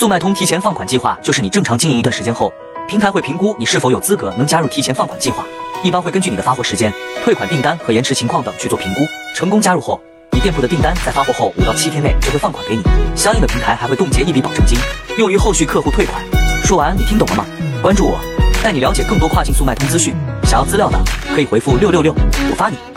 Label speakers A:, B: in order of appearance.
A: 速卖通提前放款计划就是你正常经营一段时间后平台会评估你是否有资格能加入提前放款计划。一般会根据你的发货时间退款订单和延迟情况等去做评估成功加入后你店铺的订单在发货后五到七天内就会放款给你相应的平台还会冻结一笔保证金用于后续客户退款。说完你听懂了吗？关注我带你了解更多跨境速卖通资讯。想要资料的可以回复六六六我发你。